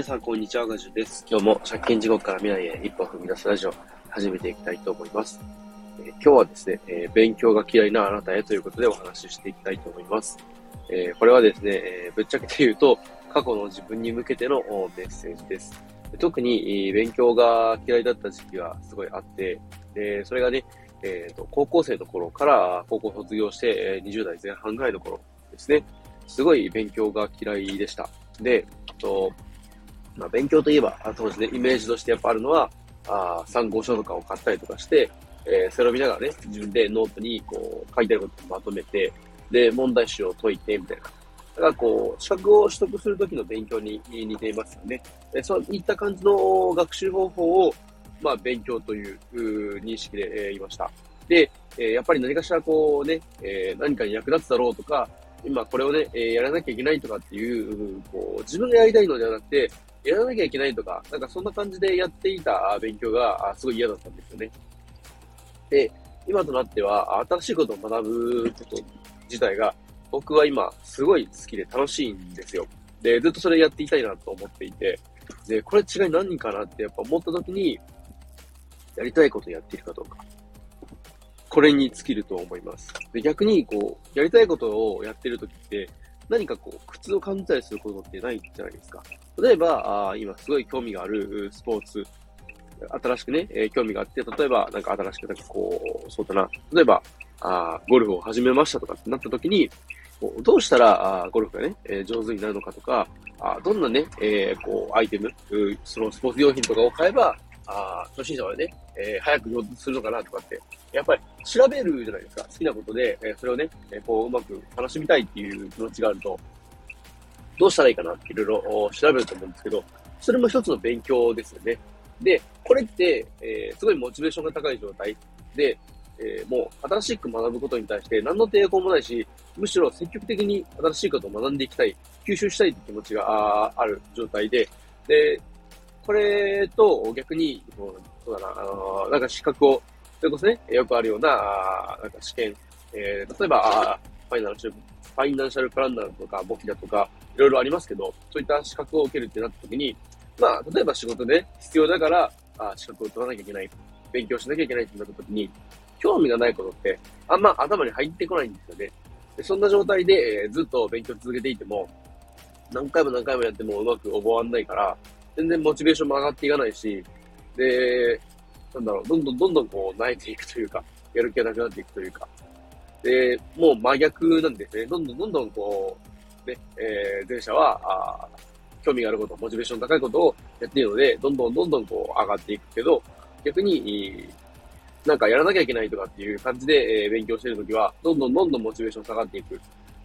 皆さん、こんにちは。ガジュです。今日も借金地獄から未来へ一歩踏み出すラジオ、始めていきたいと思います。えー、今日はですね、えー、勉強が嫌いなあなたへということでお話ししていきたいと思います。えー、これはですね、えぶっちゃけて言うと、過去の自分に向けてのメッセージです。特に勉強が嫌いだった時期がすごいあって、で、それがね、えっ、と、高校生の頃から高校卒業して、え20代前半ぐらいの頃ですね、すごい勉強が嫌いでした。で、とまあ、勉強といえば、当時ね、イメージとしてやっぱあるのは、あ参考書とかを買ったりとかして、えー、それを見ながらね、自分でノートにこう書いてあることをまとめて、で、問題集を解いて、みたいな。だからこう、資格を取得するときの勉強に似ていますよね。でそういった感じの学習方法を、まあ、勉強という認識で、えー、いました。で、えー、やっぱり何かしらこうね、えー、何かに役立つだろうとか、今これをね、え、やらなきゃいけないとかっていう、こう、自分がやりたいのではなくて、やらなきゃいけないとか、なんかそんな感じでやっていた勉強がすごい嫌だったんですよね。で、今となっては、新しいことを学ぶこと自体が、僕は今、すごい好きで楽しいんですよ。で、ずっとそれやっていきたいなと思っていて、で、これ違い何かなってやっぱ思った時に、やりたいことやっているかどうか。これに尽きると思います。で、逆に、こう、やりたいことをやってるときって、何かこう、苦痛を感じたりすることってないじゃないですか。例えば、あ今すごい興味があるスポーツ、新しくね、えー、興味があって、例えば、なんか新しくなんかこう、そうだな、例えば、あゴルフを始めましたとかってなったときに、どうしたらあゴルフがね、えー、上手になるのかとか、あどんなね、えー、こう、アイテム、そのスポーツ用品とかを買えば、あ初心者はね、えー、早く上達するのかなとかって、やっぱり調べるじゃないですか。好きなことで、えー、それをね、え、こう、うまく楽しみたいっていう気持ちがあると、どうしたらいいかなっていろいろ調べると思うんですけど、それも一つの勉強ですよね。で、これって、えー、すごいモチベーションが高い状態で、えー、もう新しく学ぶことに対して何の抵抗もないし、むしろ積極的に新しいことを学んでいきたい、吸収したいって気持ちがある状態で、で、これと逆に、そうだな、あのなんか資格を、それこそね、よくあるような、なんか試験、えー、例えば、ファイナンシャル、ファイナンシャルプランナーとか、簿記だとか、いろいろありますけど、そういった資格を受けるってなった時に、まあ、例えば仕事で必要だから、あ資格を取らなきゃいけない、勉強しなきゃいけないってなった時に、興味がないことって、あんま頭に入ってこないんですよね。でそんな状態で、えー、ずっと勉強続けていても、何回も何回もやってもうまく覚わんないから、全然モチベーションも上がっていかないし、で、なんだろう、どんどんどんどんこう、慣れていくというか、やる気がなくなっていくというか、で、もう真逆なんですね。どんどんどんどんこう、ね、えー、前者は、あ興味があること、モチベーション高いことをやっているので、どんどんどんどんこう上がっていくけど、逆に、なんかやらなきゃいけないとかっていう感じで、えー、勉強してるときは、どんどんどんどんモチベーション下がっていく。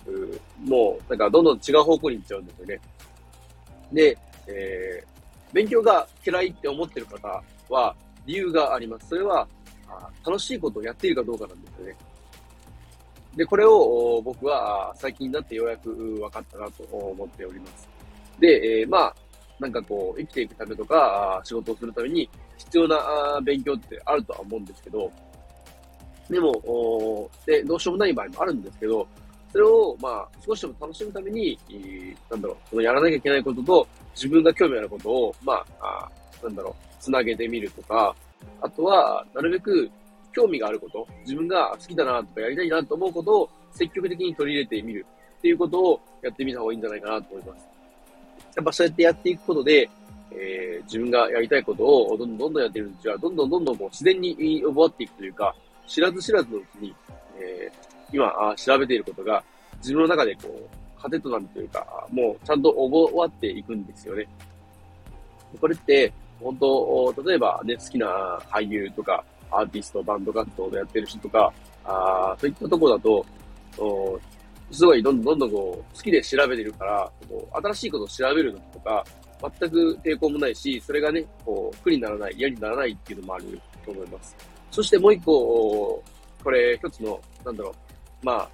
うもう、なんかどんどん違う方向に行っちゃうんですよね。で、えー、勉強が嫌いって思ってる方は理由があります。それは、楽しいことをやっているかどうかなんですよね。で、これを僕は最近になってようやく分かったなと思っております。で、えー、まあ、なんかこう、生きていくためとか、仕事をするために必要な勉強ってあるとは思うんですけど、でも、で、どうしようもない場合もあるんですけど、それを、まあ、少しでも楽しむために、なんだろう、そのやらなきゃいけないことと、自分が興味あることを、まあ、あなんだろう、つなげてみるとか、あとは、なるべく興味があること、自分が好きだなとかやりたいなと思うことを積極的に取り入れてみるっていうことをやってみた方がいいんじゃないかなと思います。やっぱそうやってやっていくことで、えー、自分がやりたいことをどんどんどんどんやってるうちは、どんどんどんどんこう自然に覚わっていくというか、知らず知らずのうちに、えー、今あ調べていることが自分の中でこう、糧となるというか、もうちゃんと覚わっていくんですよね。これって、本当、例えばね、好きな俳優とか、アーティスト、バンド活動でやってる人とか、あそういったとこだと、すごいどんどんどんどんこう、好きで調べてるから、こう新しいことを調べるのとか、全く抵抗もないし、それがね、こう、苦にならない、嫌にならないっていうのもあると思います。そしてもう一個、これ一つの、なんだろう、まあ、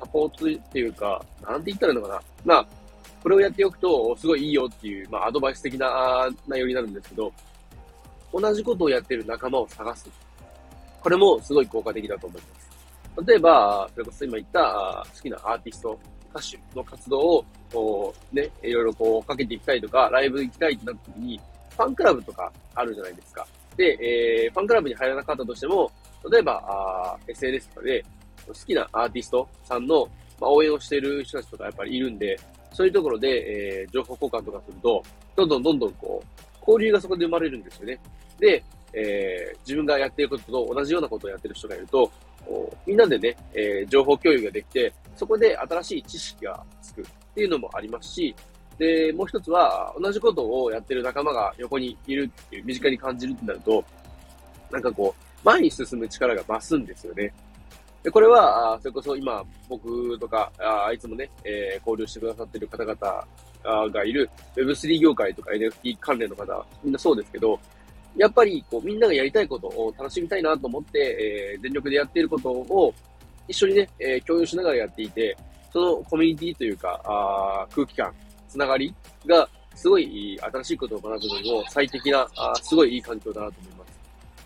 サポートっていうか、なんて言ったらいいのかな。まあ、これをやっておくと、すごいいいよっていう、まあ、アドバイス的な内容になるんですけど、同じことをやってる仲間を探す。これもすごい効果的だと思います。例えば、それこそ今言った好きなアーティスト歌手の活動を、こう、ね、いろいろこう、かけていきたいとか、ライブ行きたいってなった時に、ファンクラブとかあるじゃないですか。で、えー、ファンクラブに入らなかったとしても、例えば、あ SNS とかで、好きなアーティストさんの、まあ、応援をしている人たちとかやっぱりいるんで、そういうところで、えー、情報交換とかすると、どんどんどんどんこう、交流がそこで生まれるんですよね。で、えー、自分がやっていることと同じようなことをやってる人がいると、みんなでね、えー、情報共有ができて、そこで新しい知識がつくっていうのもありますし、で、もう一つは、同じことをやってる仲間が横にいるっていう、身近に感じるってなると、なんかこう、前に進む力が増すんですよね。で、これは、それこそ今、僕とか、あいつもね、えー、交流してくださってる方々がいる Web3 業界とか NFT 関連の方、みんなそうですけど、やっぱり、こう、みんながやりたいことを楽しみたいなと思って、えー、全力でやっていることを、一緒にね、えー、共有しながらやっていて、そのコミュニティというか、あ空気感、つながりが、すごい新しいことを学ぶのにも最適な、あすごいいい環境だなと思います。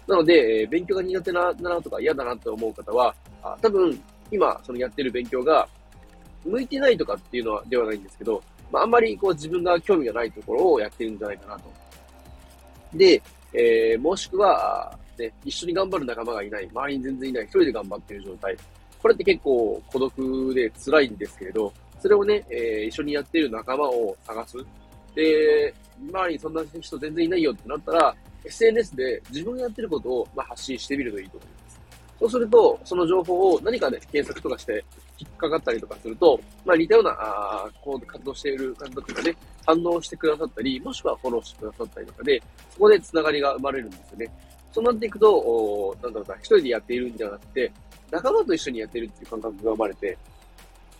なので、え、勉強が苦手ななとか嫌だなと思う方は、あ多分、今、そのやってる勉強が、向いてないとかっていうのは、ではないんですけど、まあ、あんまりこう自分が興味がないところをやってるんじゃないかなと。で、えー、もしくは、ね、一緒に頑張る仲間がいない、周りに全然いない、一人で頑張ってる状態。これって結構孤独で辛いんですけれど、それをね、えー、一緒にやってる仲間を探す。で、周りにそんな人全然いないよってなったら、SNS で自分がやってることを、まあ、発信してみるといいと思います。そうすると、その情報を何か、ね、検索とかして引っかかったりとかすると、まあ、似たような、あこう活動している方とかね、反応してくださったり、もしくはフォローしてくださったりとかで、そこで繋がりが生まれるんですよね。そうなっていくと、おなんだろうな、一人でやっているんじゃなくて、仲間と一緒にやってるっていう感覚が生まれて、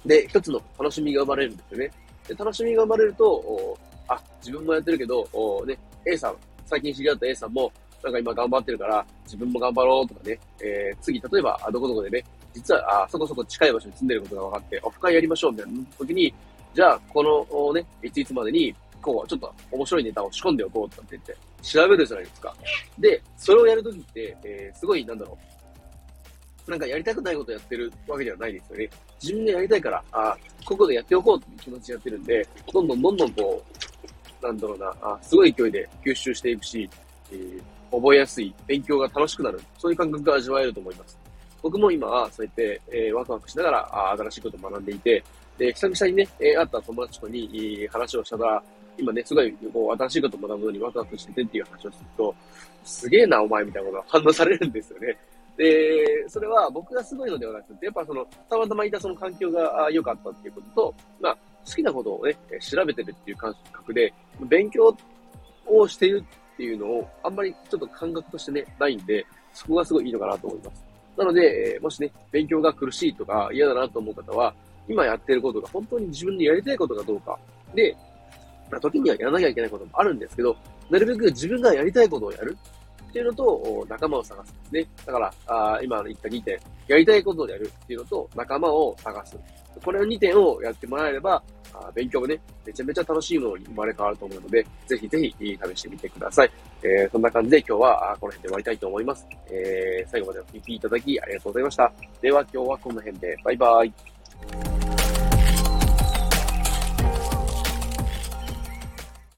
で、一つの楽しみが生まれるんですよね。で、楽しみが生まれると、おあ、自分もやってるけど、おね、A さん、最近知り合った A さんも、なんか今頑張ってるから、自分も頑張ろうとかね、えー、次、例えば、どこどこでね、実は、あ、そこそこ近い場所に住んでることが分かって、オフ会やりましょうみたいな時に、じゃあ、このね、いついつまでに、こう、ちょっと面白いネタを仕込んでおこうとかって言って、調べるじゃないですか。で、それをやるときって、えー、すごい、なんだろう。なんかやりたくないことやってるわけではないですよね。自分でやりたいから、あここでやっておこうっていう気持ちでやってるんで、どんどんどんどんこう、なんだろうな、あすごい勢いで吸収していくし、えー、覚えやすい、勉強が楽しくなる、そういう感覚が味わえると思います。僕も今はそうやって、えー、ワクワクしながらあ新しいことを学んでいて、で、久々にね、えー、会った友達とに、えー、話をしたら、今ね、すごい、こう、新しいことを学ぶのにワクワクしててっていう話をすると、すげえな、お前みたいなことが反応されるんですよね。で、それは僕がすごいのではなくて、やっぱその、たまたまいたその環境が良かったっていうことと、まあ、好きなことをね、調べてるっていう感覚で、勉強をしているっていうのを、あんまりちょっと感覚としてね、ないんで、そこがすごいいいのかなと思います。なので、えもしね、勉強が苦しいとか嫌だなと思う方は、今やってることが本当に自分でやりたいことかどうか。で、ま、時にはやらなきゃいけないこともあるんですけど、なるべく自分がやりたいことをやるっていうのと、仲間を探すですね。だから、あ今言った2点、やりたいことをやるっていうのと、仲間を探す。これの2点をやってもらえれば、あ勉強もね、めちゃめちゃ楽しいものに生まれ変わると思うので、ぜひぜひ試してみてください。えー、そんな感じで今日はこの辺で終わりたいと思います。えー、最後までお聴きいただきありがとうございました。では今日はこの辺で、バイバイ。